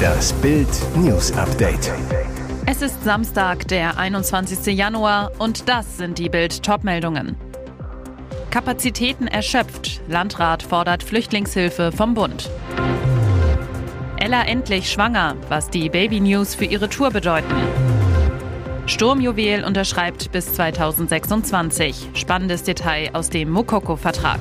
Das Bild News Update. Es ist Samstag, der 21. Januar und das sind die Bild Topmeldungen. Kapazitäten erschöpft. Landrat fordert Flüchtlingshilfe vom Bund. Ella endlich schwanger, was die Baby News für ihre Tour bedeuten. Sturmjuwel unterschreibt bis 2026. Spannendes Detail aus dem Mukoko-Vertrag.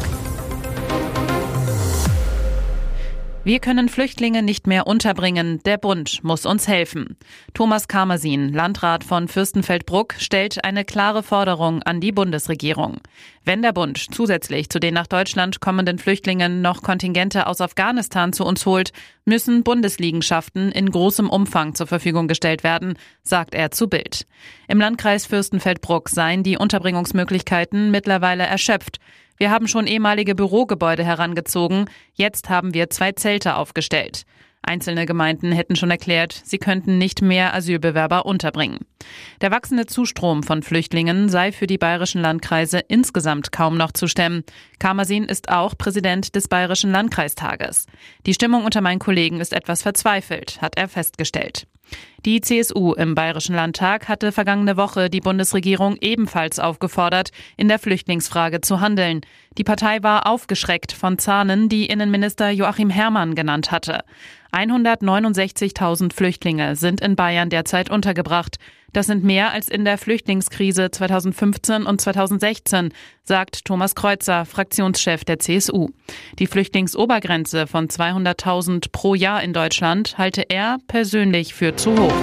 Wir können Flüchtlinge nicht mehr unterbringen. Der Bund muss uns helfen. Thomas Kamersin, Landrat von Fürstenfeldbruck, stellt eine klare Forderung an die Bundesregierung. Wenn der Bund zusätzlich zu den nach Deutschland kommenden Flüchtlingen noch Kontingente aus Afghanistan zu uns holt, müssen Bundesliegenschaften in großem Umfang zur Verfügung gestellt werden, sagt er zu Bild. Im Landkreis Fürstenfeldbruck seien die Unterbringungsmöglichkeiten mittlerweile erschöpft. Wir haben schon ehemalige Bürogebäude herangezogen. Jetzt haben wir zwei Zelte aufgestellt. Einzelne Gemeinden hätten schon erklärt, sie könnten nicht mehr Asylbewerber unterbringen. Der wachsende Zustrom von Flüchtlingen sei für die bayerischen Landkreise insgesamt kaum noch zu stemmen. Kamersin ist auch Präsident des Bayerischen Landkreistages. Die Stimmung unter meinen Kollegen ist etwas verzweifelt, hat er festgestellt. Die CSU im Bayerischen Landtag hatte vergangene Woche die Bundesregierung ebenfalls aufgefordert, in der Flüchtlingsfrage zu handeln. Die Partei war aufgeschreckt von Zahlen, die Innenminister Joachim Herrmann genannt hatte. 169.000 Flüchtlinge sind in Bayern derzeit untergebracht. Das sind mehr als in der Flüchtlingskrise 2015 und 2016, sagt Thomas Kreuzer, Fraktionschef der CSU. Die Flüchtlingsobergrenze von 200.000 pro Jahr in Deutschland halte er persönlich für zu hoch.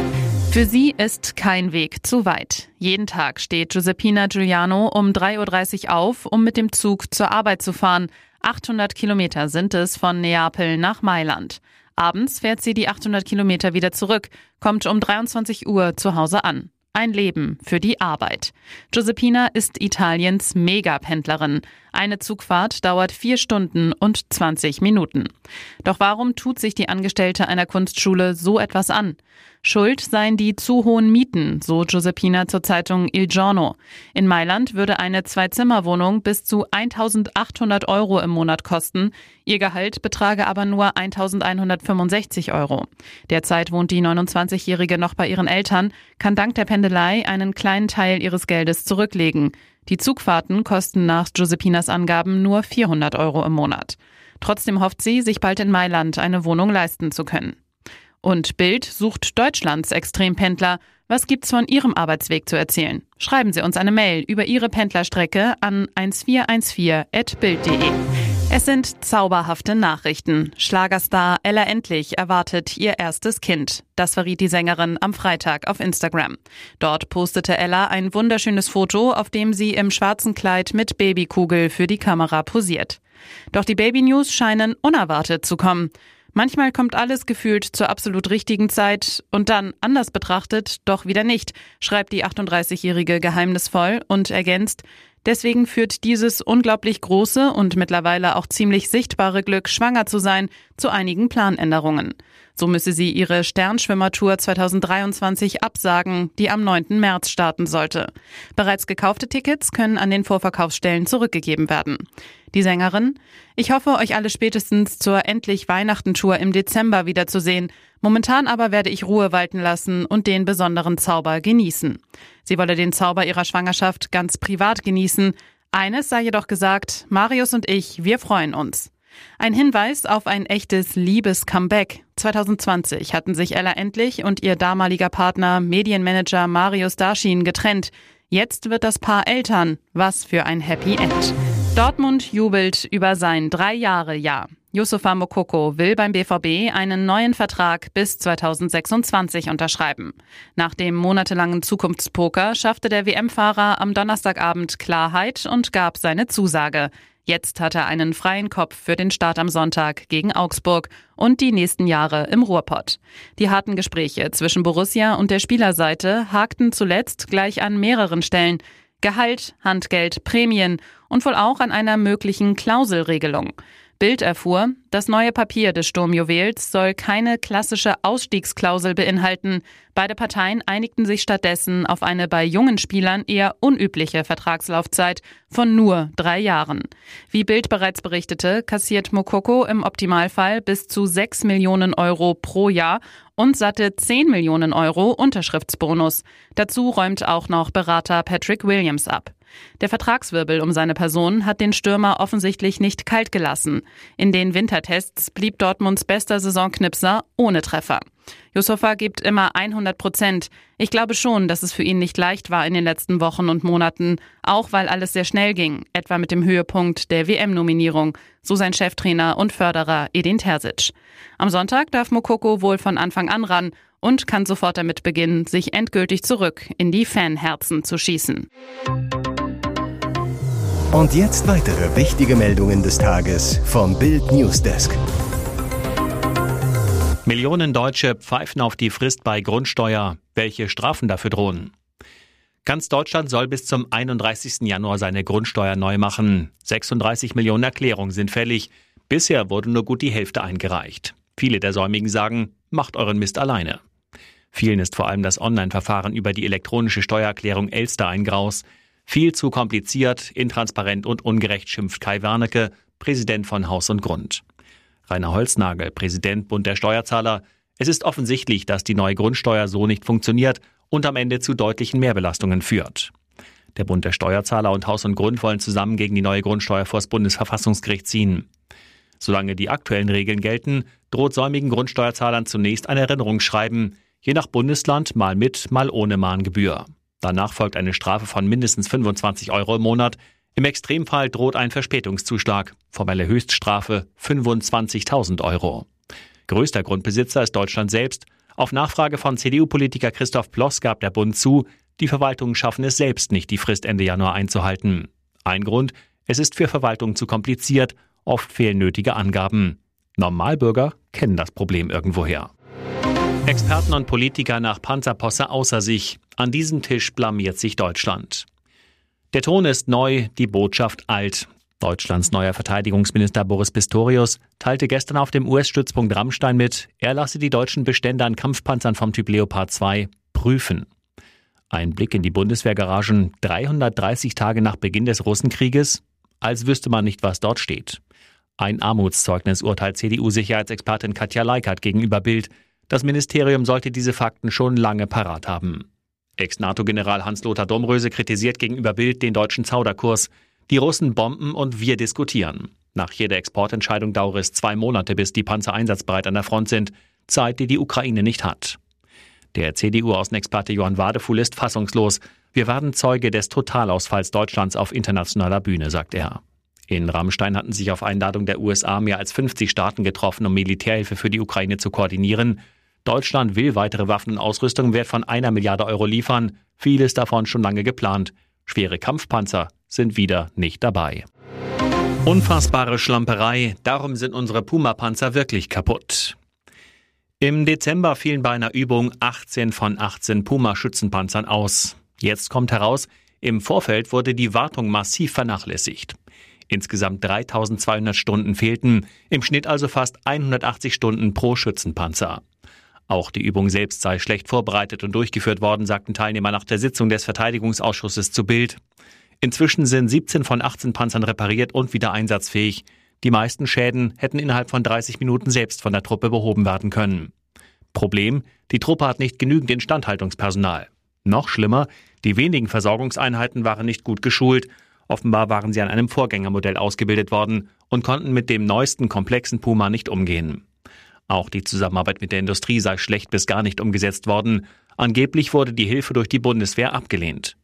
Für sie ist kein Weg zu weit. Jeden Tag steht Giuseppina Giuliano um 3.30 Uhr auf, um mit dem Zug zur Arbeit zu fahren. 800 Kilometer sind es von Neapel nach Mailand. Abends fährt sie die 800 Kilometer wieder zurück, kommt um 23 Uhr zu Hause an. Ein Leben für die Arbeit. Giuseppina ist Italiens Megapendlerin. Eine Zugfahrt dauert vier Stunden und 20 Minuten. Doch warum tut sich die Angestellte einer Kunstschule so etwas an? Schuld seien die zu hohen Mieten, so Giuseppina zur Zeitung Il Giorno. In Mailand würde eine Zwei-Zimmer-Wohnung bis zu 1800 Euro im Monat kosten. Ihr Gehalt betrage aber nur 1165 Euro. Derzeit wohnt die 29-Jährige noch bei ihren Eltern, kann dank der Pendelei einen kleinen Teil ihres Geldes zurücklegen. Die Zugfahrten kosten nach Giuseppinas Angaben nur 400 Euro im Monat. Trotzdem hofft sie, sich bald in Mailand eine Wohnung leisten zu können. Und Bild sucht Deutschlands Extrempendler. Was gibt's von Ihrem Arbeitsweg zu erzählen? Schreiben Sie uns eine Mail über Ihre Pendlerstrecke an 1414.bild.de. Es sind zauberhafte Nachrichten. Schlagerstar Ella Endlich erwartet ihr erstes Kind. Das verriet die Sängerin am Freitag auf Instagram. Dort postete Ella ein wunderschönes Foto, auf dem sie im schwarzen Kleid mit Babykugel für die Kamera posiert. Doch die Baby News scheinen unerwartet zu kommen. Manchmal kommt alles gefühlt zur absolut richtigen Zeit und dann, anders betrachtet, doch wieder nicht, schreibt die 38-Jährige geheimnisvoll und ergänzt, Deswegen führt dieses unglaublich große und mittlerweile auch ziemlich sichtbare Glück, schwanger zu sein, zu einigen Planänderungen. So müsse sie ihre Sternschwimmertour 2023 absagen, die am 9. März starten sollte. Bereits gekaufte Tickets können an den Vorverkaufsstellen zurückgegeben werden. Die Sängerin, ich hoffe, euch alle spätestens zur endlich Weihnachten-Tour im Dezember wiederzusehen. Momentan aber werde ich Ruhe walten lassen und den besonderen Zauber genießen. Sie wolle den Zauber ihrer Schwangerschaft ganz privat genießen. Eines sei jedoch gesagt, Marius und ich, wir freuen uns. Ein Hinweis auf ein echtes Liebes-Comeback. 2020 hatten sich Ella endlich und ihr damaliger Partner Medienmanager Marius Darschin getrennt. Jetzt wird das Paar Eltern. Was für ein Happy End. Dortmund jubelt über sein Drei-Jahre-Jahr. Yusufa Mokoko will beim BVB einen neuen Vertrag bis 2026 unterschreiben. Nach dem monatelangen Zukunftspoker schaffte der WM-Fahrer am Donnerstagabend Klarheit und gab seine Zusage. Jetzt hat er einen freien Kopf für den Start am Sonntag gegen Augsburg und die nächsten Jahre im Ruhrpott. Die harten Gespräche zwischen Borussia und der Spielerseite hakten zuletzt gleich an mehreren Stellen. Gehalt, Handgeld, Prämien und wohl auch an einer möglichen Klauselregelung. Bild erfuhr, das neue Papier des Sturmjuwels soll keine klassische Ausstiegsklausel beinhalten. Beide Parteien einigten sich stattdessen auf eine bei jungen Spielern eher unübliche Vertragslaufzeit von nur drei Jahren. Wie Bild bereits berichtete, kassiert Mokoko im Optimalfall bis zu sechs Millionen Euro pro Jahr und satte 10 Millionen Euro Unterschriftsbonus. Dazu räumt auch noch Berater Patrick Williams ab. Der Vertragswirbel um seine Person hat den Stürmer offensichtlich nicht kalt gelassen. In den Wintertests blieb Dortmunds bester Saisonknipser ohne Treffer. Yusufa gibt immer 100 Prozent. Ich glaube schon, dass es für ihn nicht leicht war in den letzten Wochen und Monaten, auch weil alles sehr schnell ging, etwa mit dem Höhepunkt der WM-Nominierung, so sein Cheftrainer und Förderer Edin Terzic. Am Sonntag darf Mokoko wohl von Anfang an ran und kann sofort damit beginnen, sich endgültig zurück in die Fanherzen zu schießen. Und jetzt weitere wichtige Meldungen des Tages vom Bild Newsdesk. Millionen Deutsche pfeifen auf die Frist bei Grundsteuer. Welche Strafen dafür drohen? Ganz Deutschland soll bis zum 31. Januar seine Grundsteuer neu machen. 36 Millionen Erklärungen sind fällig. Bisher wurde nur gut die Hälfte eingereicht. Viele der Säumigen sagen, macht euren Mist alleine. Vielen ist vor allem das Online-Verfahren über die elektronische Steuererklärung Elster ein Graus. Viel zu kompliziert, intransparent und ungerecht schimpft Kai Warnecke, Präsident von Haus und Grund. Rainer Holznagel, Präsident Bund der Steuerzahler. Es ist offensichtlich, dass die neue Grundsteuer so nicht funktioniert und am Ende zu deutlichen Mehrbelastungen führt. Der Bund der Steuerzahler und Haus und Grund wollen zusammen gegen die neue Grundsteuer vor das Bundesverfassungsgericht ziehen. Solange die aktuellen Regeln gelten, droht säumigen Grundsteuerzahlern zunächst ein Erinnerungsschreiben, je nach Bundesland mal mit, mal ohne Mahngebühr. Danach folgt eine Strafe von mindestens 25 Euro im Monat. Im Extremfall droht ein Verspätungszuschlag. Formelle Höchststrafe 25.000 Euro. Größter Grundbesitzer ist Deutschland selbst. Auf Nachfrage von CDU-Politiker Christoph Ploss gab der Bund zu, die Verwaltungen schaffen es selbst nicht, die Frist Ende Januar einzuhalten. Ein Grund, es ist für Verwaltungen zu kompliziert, oft fehlen nötige Angaben. Normalbürger kennen das Problem irgendwoher. Experten und Politiker nach Panzerposse außer sich. An diesem Tisch blamiert sich Deutschland. Der Ton ist neu, die Botschaft alt. Deutschlands neuer Verteidigungsminister Boris Pistorius teilte gestern auf dem US-Stützpunkt Rammstein mit, er lasse die deutschen Bestände an Kampfpanzern vom Typ Leopard 2 prüfen. Ein Blick in die Bundeswehrgaragen 330 Tage nach Beginn des Russenkrieges, als wüsste man nicht, was dort steht. Ein Armutszeugnis urteilt CDU-Sicherheitsexpertin Katja Leikert gegenüber Bild. Das Ministerium sollte diese Fakten schon lange parat haben. Ex-NATO-General Hans-Lothar Domröse kritisiert gegenüber Bild den deutschen Zauderkurs. Die Russen bomben und wir diskutieren. Nach jeder Exportentscheidung dauere es zwei Monate, bis die Panzer einsatzbereit an der Front sind. Zeit, die die Ukraine nicht hat. Der CDU-Außenexperte Johann Wadefuhl ist fassungslos. Wir waren Zeuge des Totalausfalls Deutschlands auf internationaler Bühne, sagt er. In Rammstein hatten sich auf Einladung der USA mehr als 50 Staaten getroffen, um Militärhilfe für die Ukraine zu koordinieren. Deutschland will weitere Waffen und Ausrüstung im Wert von einer Milliarde Euro liefern, vieles davon schon lange geplant. Schwere Kampfpanzer sind wieder nicht dabei. Unfassbare Schlamperei, darum sind unsere Puma-Panzer wirklich kaputt. Im Dezember fielen bei einer Übung 18 von 18 Puma-Schützenpanzern aus. Jetzt kommt heraus, im Vorfeld wurde die Wartung massiv vernachlässigt. Insgesamt 3200 Stunden fehlten, im Schnitt also fast 180 Stunden pro Schützenpanzer. Auch die Übung selbst sei schlecht vorbereitet und durchgeführt worden, sagten Teilnehmer nach der Sitzung des Verteidigungsausschusses zu Bild. Inzwischen sind 17 von 18 Panzern repariert und wieder einsatzfähig. Die meisten Schäden hätten innerhalb von 30 Minuten selbst von der Truppe behoben werden können. Problem, die Truppe hat nicht genügend Instandhaltungspersonal. Noch schlimmer, die wenigen Versorgungseinheiten waren nicht gut geschult. Offenbar waren sie an einem Vorgängermodell ausgebildet worden und konnten mit dem neuesten komplexen Puma nicht umgehen. Auch die Zusammenarbeit mit der Industrie sei schlecht bis gar nicht umgesetzt worden. Angeblich wurde die Hilfe durch die Bundeswehr abgelehnt.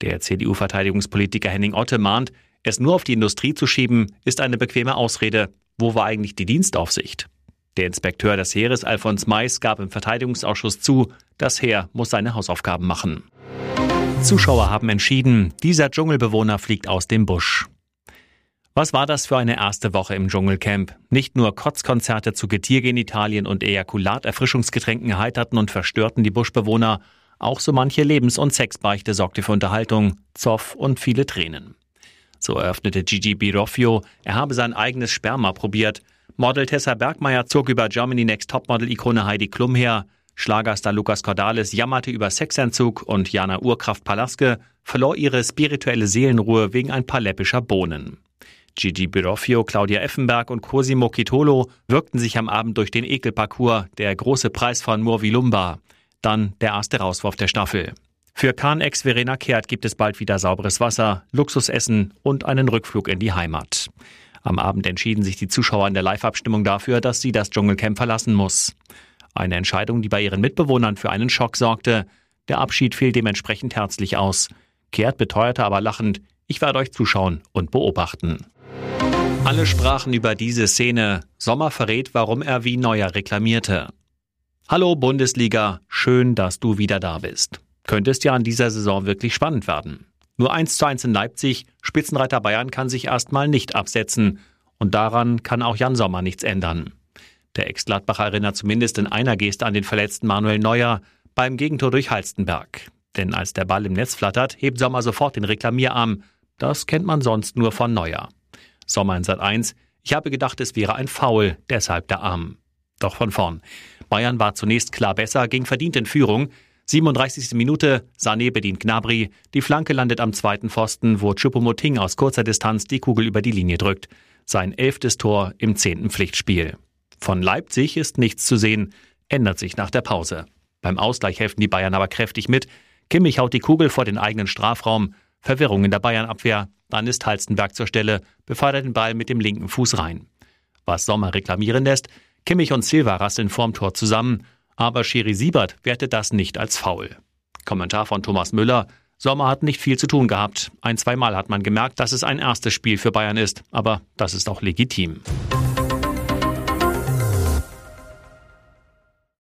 Der CDU-Verteidigungspolitiker Henning Otte mahnt, es nur auf die Industrie zu schieben, ist eine bequeme Ausrede. Wo war eigentlich die Dienstaufsicht? Der Inspekteur des Heeres Alfons Mais gab im Verteidigungsausschuss zu, das Heer muss seine Hausaufgaben machen. Zuschauer haben entschieden, dieser Dschungelbewohner fliegt aus dem Busch. Was war das für eine erste Woche im Dschungelcamp? Nicht nur Kotzkonzerte zu Getiergenitalien und Ejakulat-Erfrischungsgetränken erheiterten und verstörten die Buschbewohner, auch so manche Lebens- und Sexbeichte sorgte für Unterhaltung, Zoff und viele Tränen. So eröffnete Gigi Biroffio, er habe sein eigenes Sperma probiert. Model Tessa Bergmeier zog über Germany Next Topmodel-Ikone Heidi Klum her. Schlagerstar Lukas Cordalis jammerte über Sexentzug und Jana Urkraft Palaske verlor ihre spirituelle Seelenruhe wegen ein paar läppischer Bohnen. Gigi Biroffio, Claudia Effenberg und Cosimo Kitolo wirkten sich am Abend durch den Ekelparcours, der große Preis von Murvilumba. Dann der erste Rauswurf der Staffel. Für Kahn-Ex Verena Kehrt gibt es bald wieder sauberes Wasser, Luxusessen und einen Rückflug in die Heimat. Am Abend entschieden sich die Zuschauer in der Live-Abstimmung dafür, dass sie das Dschungelcamp verlassen muss. Eine Entscheidung, die bei ihren Mitbewohnern für einen Schock sorgte. Der Abschied fiel dementsprechend herzlich aus. Kehrt beteuerte aber lachend, ich werde euch zuschauen und beobachten. Alle sprachen über diese Szene. Sommer verrät, warum er wie Neuer reklamierte. Hallo Bundesliga, schön, dass du wieder da bist könnte es ja an dieser Saison wirklich spannend werden. Nur 1 zu 1 in Leipzig, Spitzenreiter Bayern kann sich erstmal nicht absetzen. Und daran kann auch Jan Sommer nichts ändern. Der Ex-Gladbacher erinnert zumindest in einer Geste an den verletzten Manuel Neuer beim Gegentor durch Halstenberg. Denn als der Ball im Netz flattert, hebt Sommer sofort den Reklamierarm. Das kennt man sonst nur von Neuer. Sommer in Sat 1. Ich habe gedacht, es wäre ein Foul, deshalb der Arm. Doch von vorn. Bayern war zunächst klar besser, ging verdient in Führung. 37. Minute, Sané bedient Gnabry, die Flanke landet am zweiten Pfosten, wo Choupo-Moting aus kurzer Distanz die Kugel über die Linie drückt. Sein elftes Tor im zehnten Pflichtspiel. Von Leipzig ist nichts zu sehen, ändert sich nach der Pause. Beim Ausgleich helfen die Bayern aber kräftig mit. Kimmich haut die Kugel vor den eigenen Strafraum. Verwirrung in der Bayernabwehr. Dann ist Halstenberg zur Stelle, befördert den Ball mit dem linken Fuß rein. Was Sommer reklamieren lässt, Kimmich und Silva rasseln vorm Tor zusammen aber Schiri Siebert wertet das nicht als faul. Kommentar von Thomas Müller. Sommer hat nicht viel zu tun gehabt. Ein, zweimal hat man gemerkt, dass es ein erstes Spiel für Bayern ist. Aber das ist auch legitim.